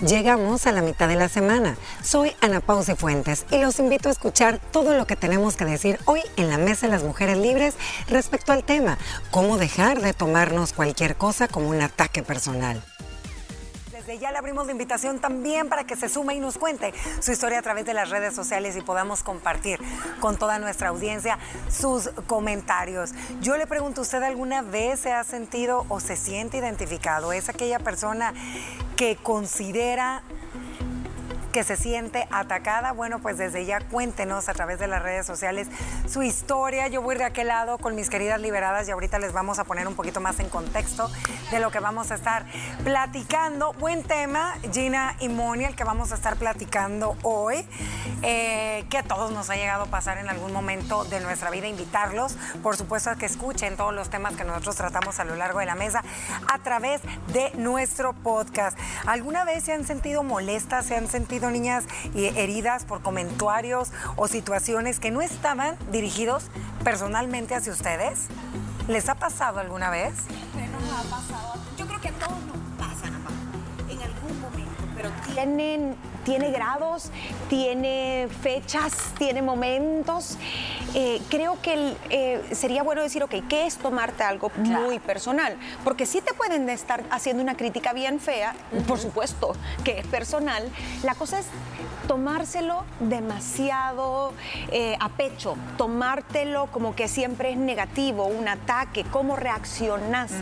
Llegamos a la mitad de la semana. Soy Ana Pausi Fuentes y los invito a escuchar todo lo que tenemos que decir hoy en la Mesa de las Mujeres Libres respecto al tema, cómo dejar de tomarnos cualquier cosa como un ataque personal. Desde ya le abrimos la invitación también para que se sume y nos cuente su historia a través de las redes sociales y podamos compartir con toda nuestra audiencia sus comentarios. Yo le pregunto, ¿usted alguna vez se ha sentido o se siente identificado? ¿Es aquella persona que considera que se siente atacada, bueno, pues desde ya cuéntenos a través de las redes sociales su historia. Yo voy de aquel lado con mis queridas liberadas y ahorita les vamos a poner un poquito más en contexto de lo que vamos a estar platicando. Buen tema, Gina y Moni, el que vamos a estar platicando hoy, eh, que a todos nos ha llegado a pasar en algún momento de nuestra vida, invitarlos, por supuesto, a que escuchen todos los temas que nosotros tratamos a lo largo de la mesa a través de nuestro podcast. ¿Alguna vez se han sentido molestas, se han sentido niñas heridas por comentarios o situaciones que no estaban dirigidos personalmente hacia ustedes? ¿Les ha pasado alguna vez? Yo creo que a todos nos pasa, en algún momento, pero tienen tiene grados, tiene fechas, tiene momentos. Eh, creo que eh, sería bueno decir, ok, ¿qué es tomarte algo muy personal? Porque sí te pueden estar haciendo una crítica bien fea, por supuesto que es personal. La cosa es tomárselo demasiado eh, a pecho, tomártelo como que siempre es negativo, un ataque, cómo reaccionas.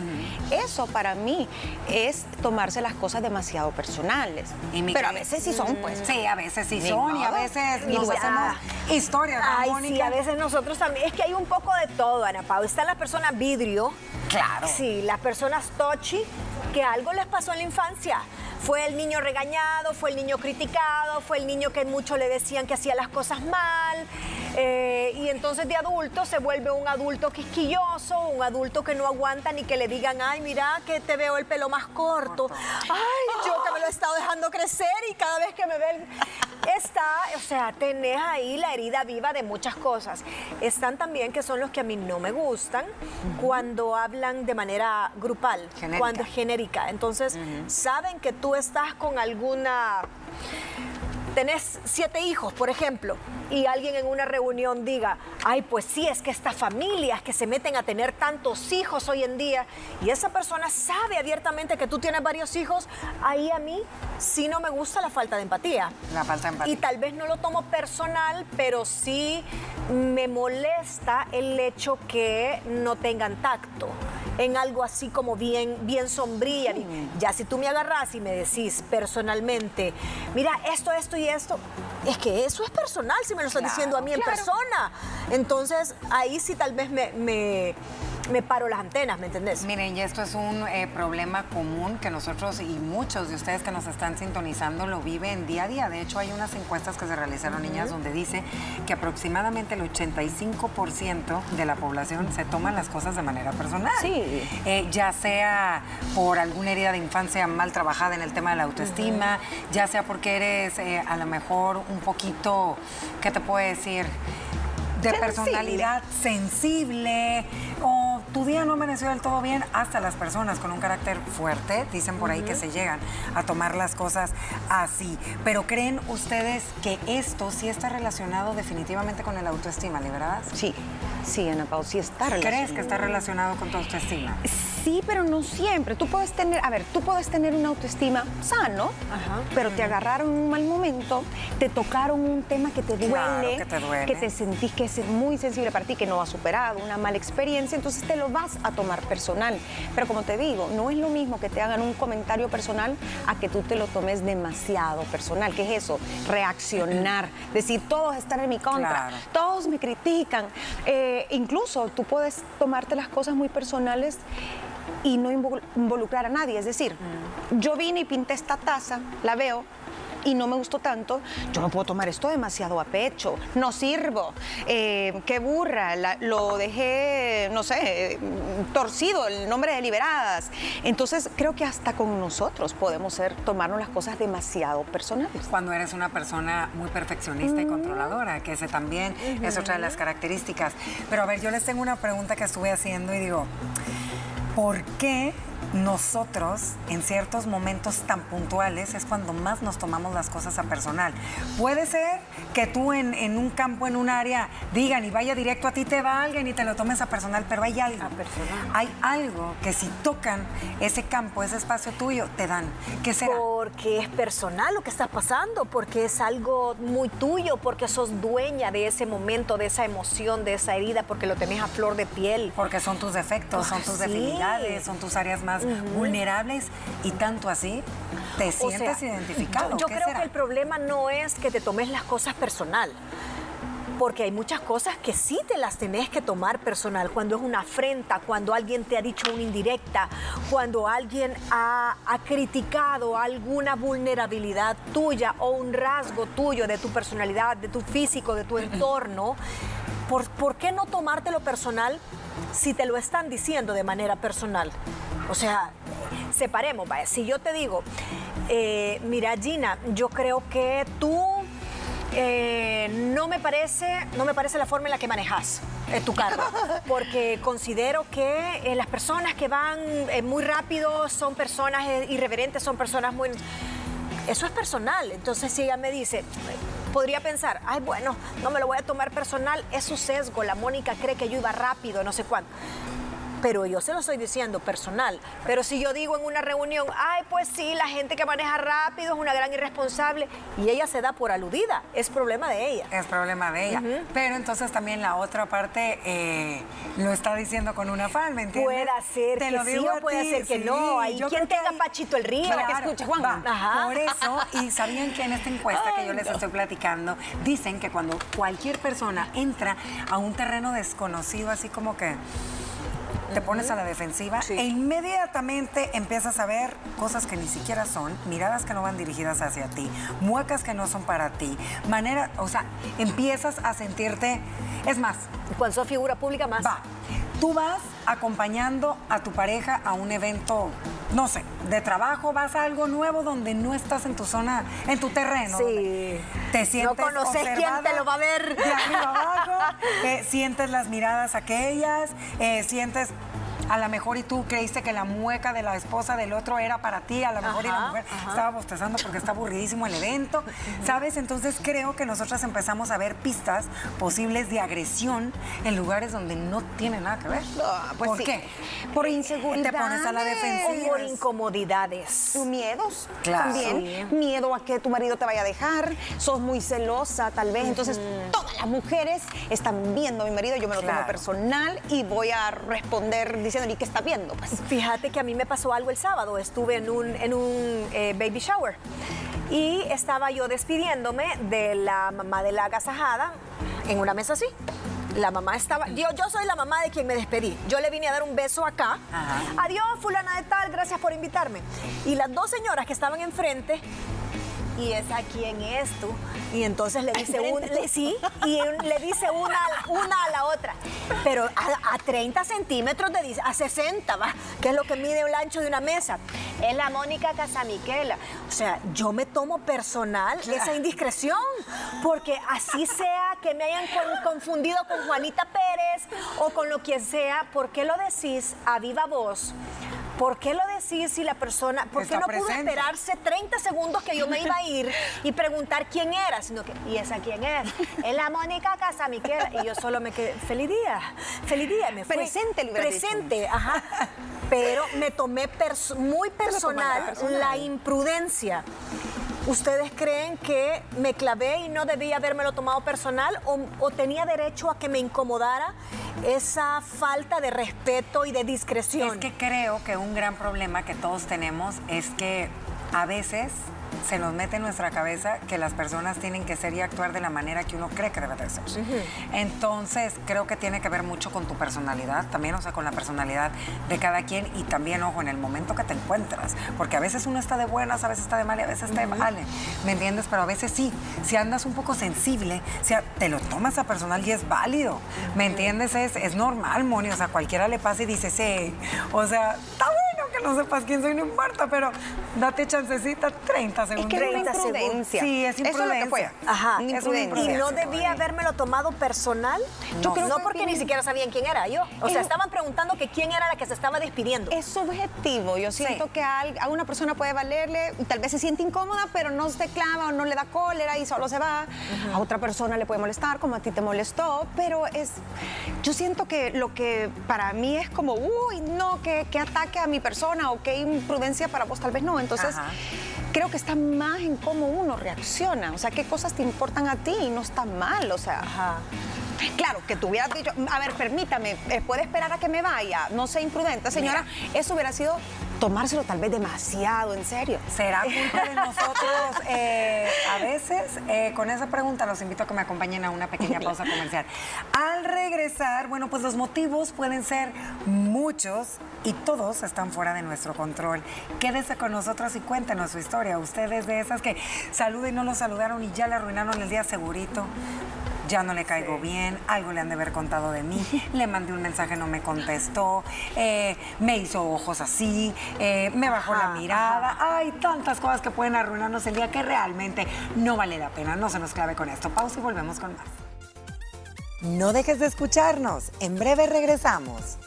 Eso para mí es tomarse las cosas demasiado personales. Pero a veces sí son pues. Sí, a veces sí son y a veces nos hacemos historias. Ay, sí, a veces nosotros también. Es que hay un poco de todo, Ana Pau. Está la persona vidrio. Claro. Sí, las personas tochi, que algo les pasó en la infancia. Fue el niño regañado, fue el niño criticado, fue el niño que mucho le decían que hacía las cosas mal. Eh, y entonces de adulto se vuelve un adulto quisquilloso, un adulto que no aguanta ni que le digan, ay, mira que te veo el pelo más corto. Ay, yo que he estado dejando crecer y cada vez que me ven está, o sea, tenés ahí la herida viva de muchas cosas. Están también que son los que a mí no me gustan cuando hablan de manera grupal, cuando es genérica. Entonces, saben que tú estás con alguna tenés siete hijos, por ejemplo, y alguien en una reunión diga, ay, pues sí, es que estas familias que se meten a tener tantos hijos hoy en día, y esa persona sabe abiertamente que tú tienes varios hijos, ahí a mí sí no me gusta la falta de empatía. La falta de empatía. Y tal vez no lo tomo personal, pero sí me molesta el hecho que no tengan tacto en algo así como bien, bien sombría. Ya si tú me agarras y me decís personalmente, mira, esto, esto y esto, es que eso es personal si me lo estás diciendo a mí en persona. Entonces, ahí sí tal vez me me paro las antenas, ¿me entendés? Miren, y esto es un eh, problema común que nosotros y muchos de ustedes que nos están sintonizando lo viven día a día. De hecho, hay unas encuestas que se realizaron, niñas, donde dice que aproximadamente el 85% de la población se toma las cosas de manera personal. Sí. Eh, ya sea por alguna herida de infancia mal trabajada en el tema de la autoestima, ya sea porque eres eh, a lo mejor un poquito, ¿qué te puedo decir? de personalidad sensible o tu día no amaneció del todo bien, hasta las personas con un carácter fuerte dicen por ahí que se llegan a tomar las cosas así. Pero ¿creen ustedes que esto sí está relacionado definitivamente con el autoestima, ¿liberadas? Sí, sí, Ana Pau, sí está relacionado. ¿Crees que está relacionado con tu autoestima? Sí, pero no siempre. Tú puedes tener, a ver, tú puedes tener una autoestima sano, pero te agarraron un mal momento, te tocaron un tema que te duele, que te duele, que te sentís que es muy sensible para ti, que no has superado, una mala experiencia, entonces te lo vas a tomar personal. Pero como te digo, no es lo mismo que te hagan un comentario personal a que tú te lo tomes demasiado personal. ¿Qué es eso? Reaccionar, decir, todos están en mi contra, todos me critican. Eh, incluso tú puedes tomarte las cosas muy personales y no involucrar a nadie. Es decir, mm. yo vine y pinté esta taza, la veo, y no me gustó tanto, yo no puedo tomar esto demasiado a pecho, no sirvo, eh, qué burra, lo dejé, no sé, torcido, el nombre de liberadas. Entonces creo que hasta con nosotros podemos ser, tomarnos las cosas demasiado personales. Cuando eres una persona muy perfeccionista y mm. controladora, que ese también es otra de las características. Pero a ver, yo les tengo una pregunta que estuve haciendo y digo, ¿por qué nosotros en ciertos momentos tan puntuales es cuando más nos tomamos las cosas a personal. Puede ser que tú en, en un campo, en un área, digan y vaya directo a ti, te va alguien y te lo tomes a personal, pero hay algo. Hay algo que si tocan ese campo, ese espacio tuyo, te dan. ¿Qué será? Porque es personal lo que está pasando, porque es algo muy tuyo, porque sos dueña de ese momento, de esa emoción, de esa herida, porque lo tenés a flor de piel. Porque son tus defectos, son tus debilidades, son tus áreas más vulnerables y tanto así te sientes identificado. Yo, creo que el problema no es que te tomes las cosas personal porque hay muchas cosas que sí te las tenés que tomar personal, cuando es una afrenta, cuando alguien te ha dicho una indirecta, cuando alguien ha, criticado alguna vulnerabilidad tuya o un rasgo tuyo de tu personalidad, de tu físico, de tu entorno. ¿Por, ¿Por qué no tomártelo personal si te lo están diciendo de manera personal? O sea, separemos, vaya. Si yo te digo, eh, mira Gina, yo creo que tú eh, no me parece, no me parece la forma en la que manejas eh, tu carro, porque considero que las personas que van muy rápido son personas irreverentes, son personas muy eso es personal. Entonces, si ella me dice, podría pensar, ay, bueno, no me lo voy a tomar personal, es su sesgo. La Mónica cree que yo iba rápido, no sé cuánto pero yo se lo estoy diciendo personal. Pero si yo digo en una reunión, ay, pues sí, la gente que maneja rápido es una gran irresponsable y ella se da por aludida, es problema de ella. Es problema de ella. Pero entonces también la otra parte eh, lo está diciendo con una afán, ¿me entiendes? Puede ser Te que lo sí o puede ser que no. Hay quien tenga Pachito el Río. Para que escuche, Juan. Por eso, y sabían que en esta encuesta que yo les estoy platicando, dicen que cuando cualquier persona entra a un terreno desconocido, así como que te pones a la defensiva e inmediatamente empiezas a ver cosas que ni siquiera son, miradas que no van dirigidas hacia ti, muecas que no son para ti, manera, o sea, empiezas a sentirte, es más. Cuando sos figura pública más. Va. Tú vas acompañando a tu pareja a un evento, no sé, de trabajo, vas a algo nuevo donde no estás en tu zona, en tu terreno. Sí. Te sientes. No conoces quién te lo va a ver. De arriba abajo, sientes las miradas aquellas, eh, sientes a lo mejor y tú creíste que la mueca de la esposa del otro era para ti, a lo mejor y la mujer estaba bostezando porque está aburridísimo el evento, ¿sabes? Entonces creo que nosotras empezamos a ver pistas posibles de agresión en lugares donde no tiene nada que ver. pues ¿Por qué? Por inseguridad. Te pones a la defensiva. Por incomodidades. Miedos claro. también. Miedo a que tu marido te vaya a dejar, sos muy celosa tal vez. Entonces todas las mujeres están viendo a mi marido, yo me lo tomo personal y voy a responder diciendo ¿y qué está viendo? Pues? Fíjate que a mí me pasó algo el sábado, estuve en un, en un eh, baby shower y estaba yo despidiéndome de la mamá de la agasajada en una mesa así. La mamá estaba, yo, yo soy la mamá de quien me despedí. Yo le vine a dar un beso acá. Adiós, fulana de tal, gracias por invitarme. Y las dos señoras que estaban enfrente y es a quién es tú. Y entonces le dice una, sí, y le dice una, una a la otra. Pero a, 30 centímetros de a 60, va, que es lo que mide el ancho de una mesa. Es la Mónica Casamiquela. O sea, yo me tomo personal esa indiscreción, porque así sea que me hayan confundido con Juanita Pérez o con lo que sea, ¿por qué lo decís a viva voz? ¿Por qué lo decís si la persona, por qué no pudo esperarse 30 segundos que yo me iba a ir y preguntar quién era? Sino que, ¿y esa quién es? Es la Mónica Casamiquela. Y yo solo me quedé, feliz día, feliz día. Me presente, Presente, ajá. Pero me tomé muy personal la imprudencia. ¿Ustedes creen que me clavé y no debía habérmelo tomado personal o, tenía derecho a que me incomodara esa falta de respeto y de discreción? Es que creo que un gran problema que todos tenemos es que a veces se nos mete en nuestra cabeza que las personas tienen que ser y actuar de la manera que uno cree que debe de ser. Entonces, creo que tiene que ver mucho con tu personalidad, también, o sea, con la personalidad de cada quien y también, ojo, en el momento que te encuentras, porque a veces uno está de buenas, a veces está de mal y a veces está de mal, ¿me entiendes? Pero a veces sí, si andas un poco sensible, si te lo tomas a personal y es válido, ¿me entiendes? Es, es normal, Moni, o sea, cualquiera le pasa y dice, sí, o sea, está bueno que no sepas quién soy, no importa, pero Date chancecita 30 segundos. Es que es una 30 segundos. imprudencia. Sí, es Eso lo que imprudencia. fue. Ajá. Una Es una imprudencia. Y no debía habérmelo tomado personal. Yo No, creo no que porque tiene- ni siquiera sabían quién era yo. O sea, Es- estaban preguntando que quién era la que se estaba despidiendo. Es subjetivo. Yo siento Sí. que a, una persona puede valerle, y tal vez se siente incómoda, pero no se clava o no le da cólera y solo se va. A otra persona le puede molestar, como a ti te molestó, pero es. Yo siento que lo que para mí es como, uy, no, que, que ataque a mi persona o que imprudencia para vos, tal vez no. Entonces. Ajá. Creo que está más en cómo uno reacciona, o sea, qué cosas te importan a ti y no está mal, o sea. Ajá. Claro, que tú hubieras dicho, a ver, permítame, eh, ¿puede esperar a que me vaya? No sea imprudente, señora. Eso hubiera sido tomárselo tal vez demasiado en serio. ¿Será culpa de nosotros? Eh, a veces, eh, con esa pregunta los invito a que me acompañen a una pequeña pausa comercial. Al regresar, bueno, pues los motivos pueden ser muchos y todos están fuera de nuestro control. Quédese con nosotros y cuéntenos su historia. Ustedes de esas que saluden y no lo saludaron y ya le arruinaron el día segurito. Ya no le caigo bien, algo le han de haber contado de mí, le mandé un mensaje, no me contestó, eh, me hizo ojos así, eh, me bajó la Ajá, mirada. Hay tantas cosas que pueden arruinarnos el día que realmente no vale la pena. No se nos clave con esto. Pausa y volvemos con más. No dejes de escucharnos. En breve regresamos.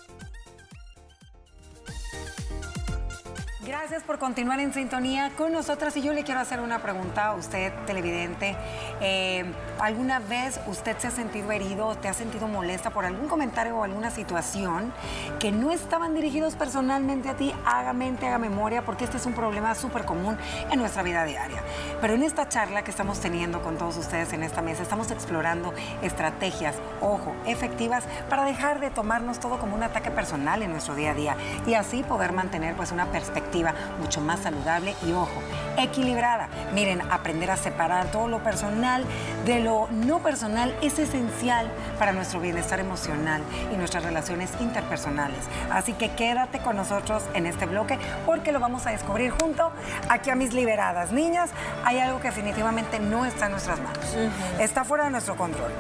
Gracias por continuar en sintonía con nosotras y yo le quiero hacer una pregunta a usted, televidente. Eh, ¿Alguna vez usted se ha sentido herido o te ha sentido molesta por algún comentario o alguna situación que no estaban dirigidos personalmente a ti? Haga mente, haga memoria, porque este es un problema súper común en nuestra vida diaria. Pero en esta charla que estamos teniendo con todos ustedes en esta mesa, estamos explorando estrategias, ojo, efectivas para dejar de tomarnos todo como un ataque personal en nuestro día a día y así poder mantener pues una perspectiva mucho más saludable y ojo, equilibrada. Miren, aprender a separar todo lo personal de lo no personal es esencial para nuestro bienestar emocional y nuestras relaciones interpersonales. Así que quédate con nosotros en este bloque porque lo vamos a descubrir junto aquí a mis liberadas. Niñas, hay algo que definitivamente no está en nuestras manos. Está fuera de nuestro control.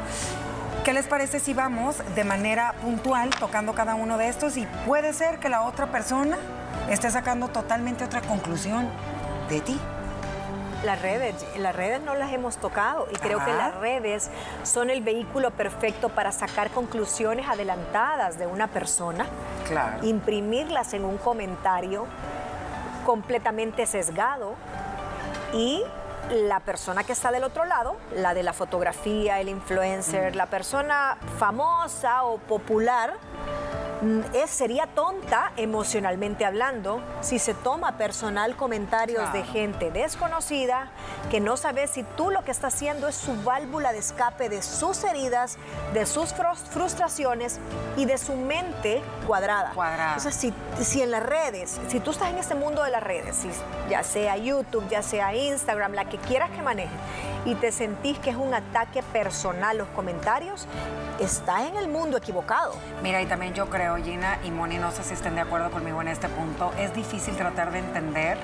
¿Qué les parece si vamos de manera puntual tocando cada uno de estos y puede ser que la otra persona esté sacando totalmente otra conclusión de ti? Las redes, las redes no las hemos tocado y creo que las redes son el vehículo perfecto para sacar conclusiones adelantadas de una persona, Claro. imprimirlas en un comentario completamente sesgado y la persona que está del otro lado, la de la fotografía, el influencer, la persona famosa o popular, mm, es, sería tonta emocionalmente hablando si se toma personal comentarios de gente desconocida que no sabe si tú lo que está haciendo es su válvula de escape de sus heridas, de sus frus- frustraciones y de su mente cuadrada. Cuadrada. O sea, si, si en las redes, si tú estás en este mundo de las redes, si- ya sea YouTube, ya sea Instagram, la que quieras que manejes, y te sentís que es un ataque personal los comentarios, estás en el mundo equivocado. Mira, y también yo creo, Gina y Moni, no sé si estén de acuerdo conmigo en este punto, es difícil tratar de entender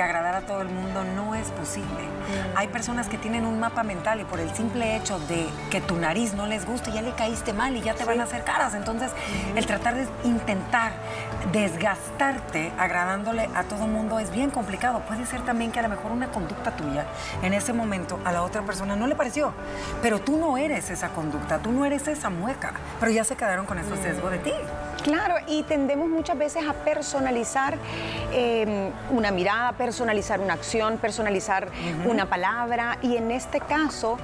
que agradar a todo el mundo no es posible. Hay personas que tienen un mapa mental y por el simple hecho de que tu nariz no les guste, ya le caíste mal y ya te van a hacer caras. Entonces, el tratar de intentar desgastarte agradándole a todo el mundo es bien complicado. Puede ser también que a lo mejor una conducta tuya en ese momento a la otra persona no le pareció, pero tú no eres esa conducta, tú no eres esa mueca, pero ya se quedaron con ese sesgo de ti. Claro, y tendemos muchas veces a personalizar eh, una mirada, personalizar una acción, personalizar una palabra, y en este caso,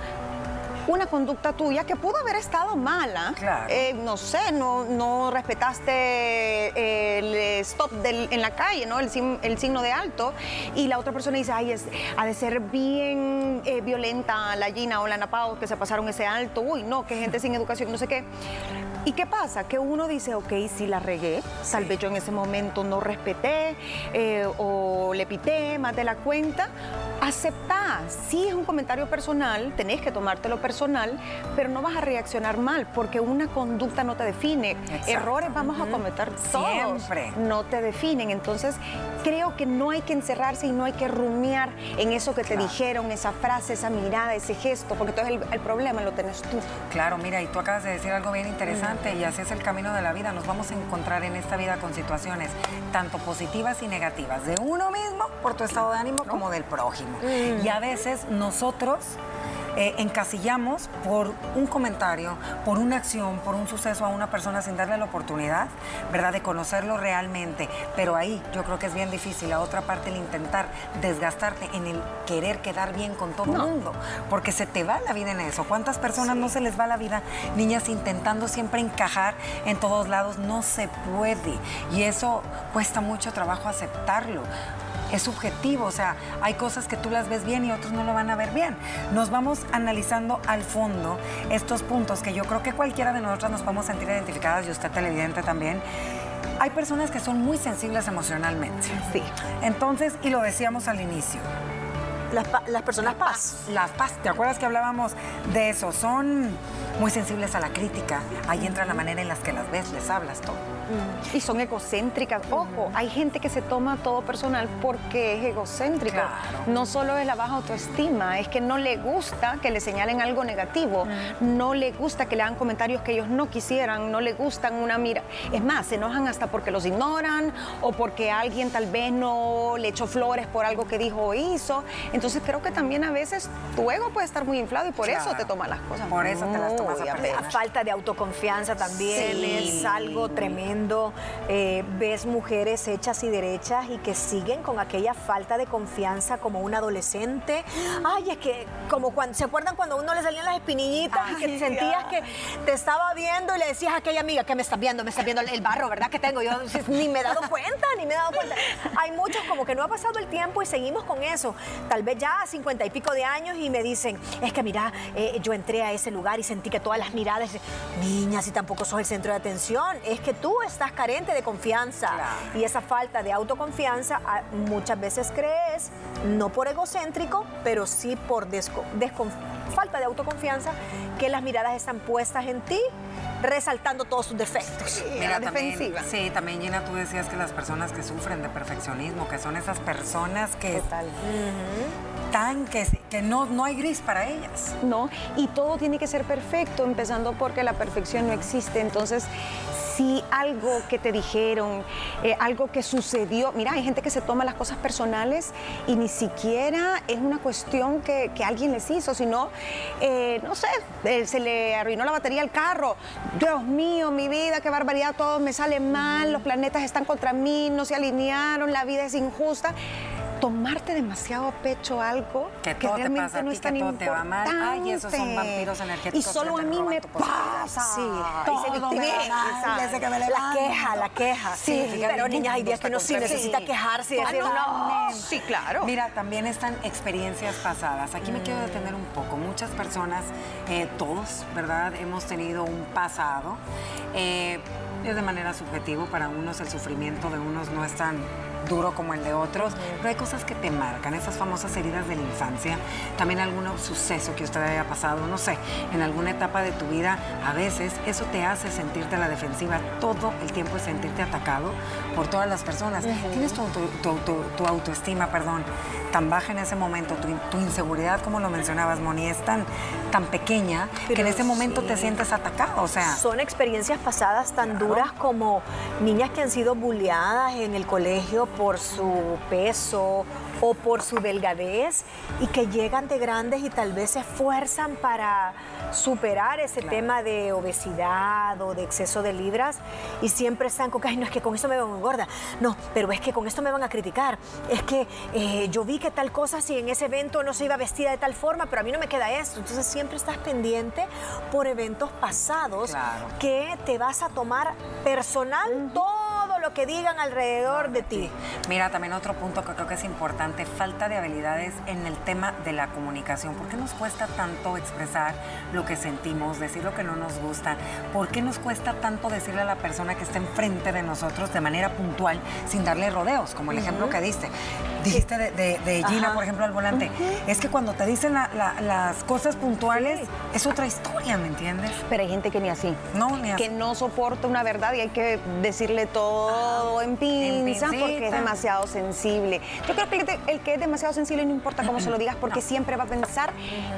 una conducta tuya que pudo haber estado mala. Claro. Eh, no sé, no, no respetaste el stop del- en la calle, ¿no? El, el signo de alto, y la otra persona dice, ay, es, ha de ser bien eh, violenta la Gina o la Napao que se pasaron ese alto, uy, no, que gente sin educación, no sé qué. ¿Y qué pasa? Que uno dice, ok, si la regué, tal vez yo en ese momento no respeté eh, o le pité más de la cuenta, aceptá. Sí es un comentario personal, tenés que tomártelo personal, pero no vas a reaccionar mal porque una conducta no te define. Errores vamos a cometer todos. Siempre. No te definen. Entonces, creo que no hay que encerrarse y no hay que rumiar en eso que te dijeron, esa frase, esa mirada, ese gesto, porque entonces el, el, problema lo tenés tú. Claro, mira, y tú acabas de decir algo bien interesante y así es el camino de la vida. Nos vamos a encontrar en esta vida con situaciones tanto positivas y negativas de uno mismo por tu estado de ánimo como del prójimo. Y a veces nosotros eh, encasillamos por un comentario, por una acción, por un suceso a una persona sin darle la oportunidad, ¿verdad?, de conocerlo realmente. Pero ahí yo creo que es bien difícil. La otra parte, el intentar desgastarte en el querer quedar bien con todo el mundo, porque se te va la vida en eso. ¿Cuántas personas no se les va la vida? Niñas intentando siempre encajar en todos lados, no se puede. Y eso cuesta mucho trabajo aceptarlo es subjetivo, o sea, hay cosas que tú las ves bien y otros no lo van a ver bien. Nos vamos analizando al fondo estos puntos que yo creo que cualquiera de nosotras nos podemos sentir identificadas y usted televidente también. Hay personas que son muy sensibles emocionalmente. Sí. Entonces, y lo decíamos al inicio, las, personas paz. Las paz. ¿Te acuerdas que hablábamos de eso? Son muy sensibles a la crítica. Ahí entra la manera en la que las ves, les hablas todo. Y son egocéntricas. Ojo, hay gente que se toma todo personal porque es egocéntrico. No solo es la baja autoestima, es que no le gusta que le señalen algo negativo, no le gusta que le hagan comentarios que ellos no quisieran, no le gustan una mira. Es más, se enojan hasta porque los ignoran o porque alguien tal vez no le echó flores por algo que dijo o hizo. Entonces creo que también a veces tu ego puede estar muy inflado y por eso te toma las cosas. Por eso te las tomas a La falta de autoconfianza también es algo tremendo eh, ves mujeres hechas y derechas y que siguen con aquella falta de confianza como un adolescente. Ay, es que como cuando, ¿se acuerdan cuando a uno le salían las espinillitas y que sentías que te estaba viendo y le decías a aquella amiga que me estás viendo, me estás viendo el barro, ¿verdad? Que tengo. Yo ni me he dado cuenta, ni me he dado cuenta. Hay muchos como que no ha pasado el tiempo y seguimos con eso. Tal vez ya a cincuenta y pico de años y me dicen, es que mira, eh, yo entré a ese lugar y sentí que todas las miradas, niña, si tampoco sos el centro de atención, es que tú estás carente de confianza. Y esa falta de autoconfianza ah, muchas veces crees, no por egocéntrico, pero sí por falta de autoconfianza, que las miradas están puestas en ti resaltando todos sus defectos. Mira, defensiva. sí, también Gina, tú decías que las personas que sufren de perfeccionismo, que son esas personas que... Total. Tan que, que no, no hay gris para ellas. No, y todo tiene que ser perfecto, empezando porque la perfección no existe. Entonces, si algo que te dijeron, eh, algo que sucedió, mira, hay gente que se toma las cosas personales y ni siquiera es una cuestión que, alguien les hizo, sino, eh, no sé, eh, se le arruinó la batería al carro. Dios mío, mi vida, qué barbaridad, todo me sale mal, los planetas están contra mí, no se alinearon, la vida es injusta tomarte demasiado a pecho algo que, realmente no es tan importante. Te va mal. Ay, esos son vampiros energéticos. Y solo a mí me pasa. Sí, todo me desde que me La queja, la queja. Sí, pero niñas, hay días que uno sí necesita quejarse y decir, no. Sí, claro. Mira, también están experiencias pasadas. Aquí me quiero detener un poco. Muchas personas, eh, todos, ¿verdad? Hemos tenido un pasado. Eh, es de manera subjetiva, para unos el sufrimiento de unos no es tan duro como el de otros, pero hay cosas que te marcan, esas famosas heridas de la infancia, también algún suceso que usted haya pasado, no sé, en alguna etapa de tu vida, a veces eso te hace sentirte a la defensiva todo el tiempo y sentirte atacado por todas las personas. Tienes tu, autoestima, perdón, tan baja en ese momento, tu, inseguridad, como lo mencionabas, Moni, es tan, tan pequeña que en ese momento te sientes atacado, o sea. Son experiencias pasadas tan duras como niñas que han sido bulleadas en el colegio por su peso o por su delgadez y que llegan de grandes y tal vez se esfuerzan para superar ese tema de obesidad o de exceso de libras y siempre están con que, Ay, no es que con esto me veo gorda, no, pero es que con esto me van a criticar, es que eh, yo vi que tal cosa, si en ese evento no se iba vestida de tal forma, pero a mí no me queda esto, entonces siempre estás pendiente por eventos pasados que te vas a tomar personal todo que digan alrededor de ti. Mira, también otro punto que creo que es importante, falta de habilidades en el tema de la comunicación. ¿Por qué nos cuesta tanto expresar lo que sentimos, decir lo que no nos gusta? ¿Por qué nos cuesta tanto decirle a la persona que está enfrente de nosotros de manera puntual, sin darle rodeos, como el ejemplo que diste? Dijiste de, de, Gina, por ejemplo, al volante. Es que cuando te dicen las cosas puntuales, es otra historia, ¿me entiendes? Pero hay gente que ni así. No, ni así. Que no soporta una verdad y hay que decirle todo en pinza porque es demasiado sensible. Yo creo que el que, es demasiado sensible no importa cómo se lo digas porque siempre va a pensar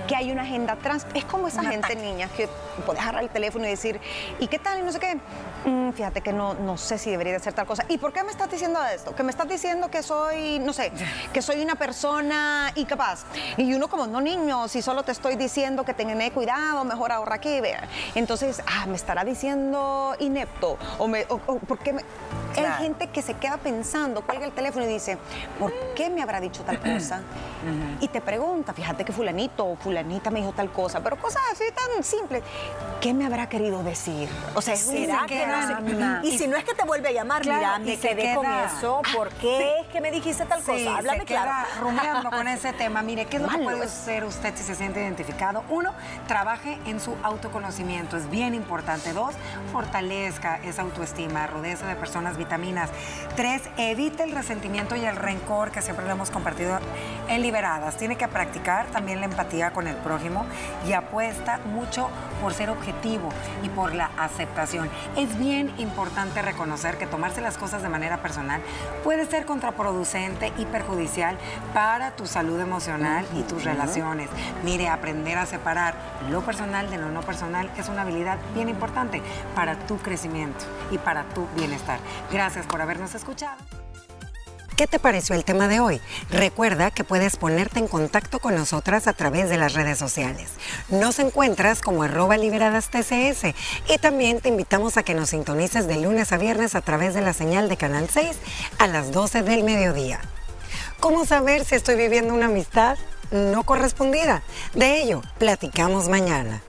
que hay una agenda trans. Es como esa gente, niña, que puedes agarrar el teléfono y decir, ¿y qué tal? Y no sé qué. Mm, fíjate que no, no sé si debería de hacer tal cosa. ¿Y por qué me estás diciendo esto? Que me estás diciendo que soy, no sé, que soy una persona incapaz. Y uno como, no niño, si solo te estoy diciendo que tengan cuidado, mejor ahorra aquí, vea. Entonces, ah, me estará diciendo inepto. O, me, o, ¿por qué me... Hay gente que se queda pensando, cuelga el teléfono y dice, ¿por qué me habrá dicho tal cosa? Y te pregunta, fíjate que fulanito o fulanita me dijo tal cosa, pero cosas así tan simples. ¿Qué me habrá querido decir? O sea, ¿será que no Y, si no es que te vuelve a llamar, mira, me quedé con eso, ¿por qué es que me dijiste tal cosa? Háblame se claro. Queda rumiando con ese tema. Mire, ¿qué es lo que puede hacer usted si se siente identificado? Uno, trabaje en su autoconocimiento, es bien importante. Dos, fortalezca esa autoestima, rodece de personas vitaminas. Tres, evite el resentimiento y el rencor que siempre lo hemos compartido en Liberadas. Tiene que practicar también la empatía con el prójimo y apuesta mucho por ser objetivo y por la aceptación. Es bien importante reconocer que tomarse las cosas de manera personal puede ser contraproducente y perjudicial para tu salud emocional y tus relaciones. Mire, aprender a separar lo personal de lo no personal es una habilidad bien importante para tu crecimiento y para tu bienestar. Gracias por habernos escuchado. ¿Qué te pareció el tema de hoy? Recuerda que puedes ponerte en contacto con nosotras a través de las redes sociales. Nos encuentras como arroba liberadas TCS y también te invitamos a que nos sintonices de lunes a viernes a través de la señal de Canal 6 a las 12 del mediodía. ¿Cómo saber si estoy viviendo una amistad no correspondida? De ello, platicamos mañana.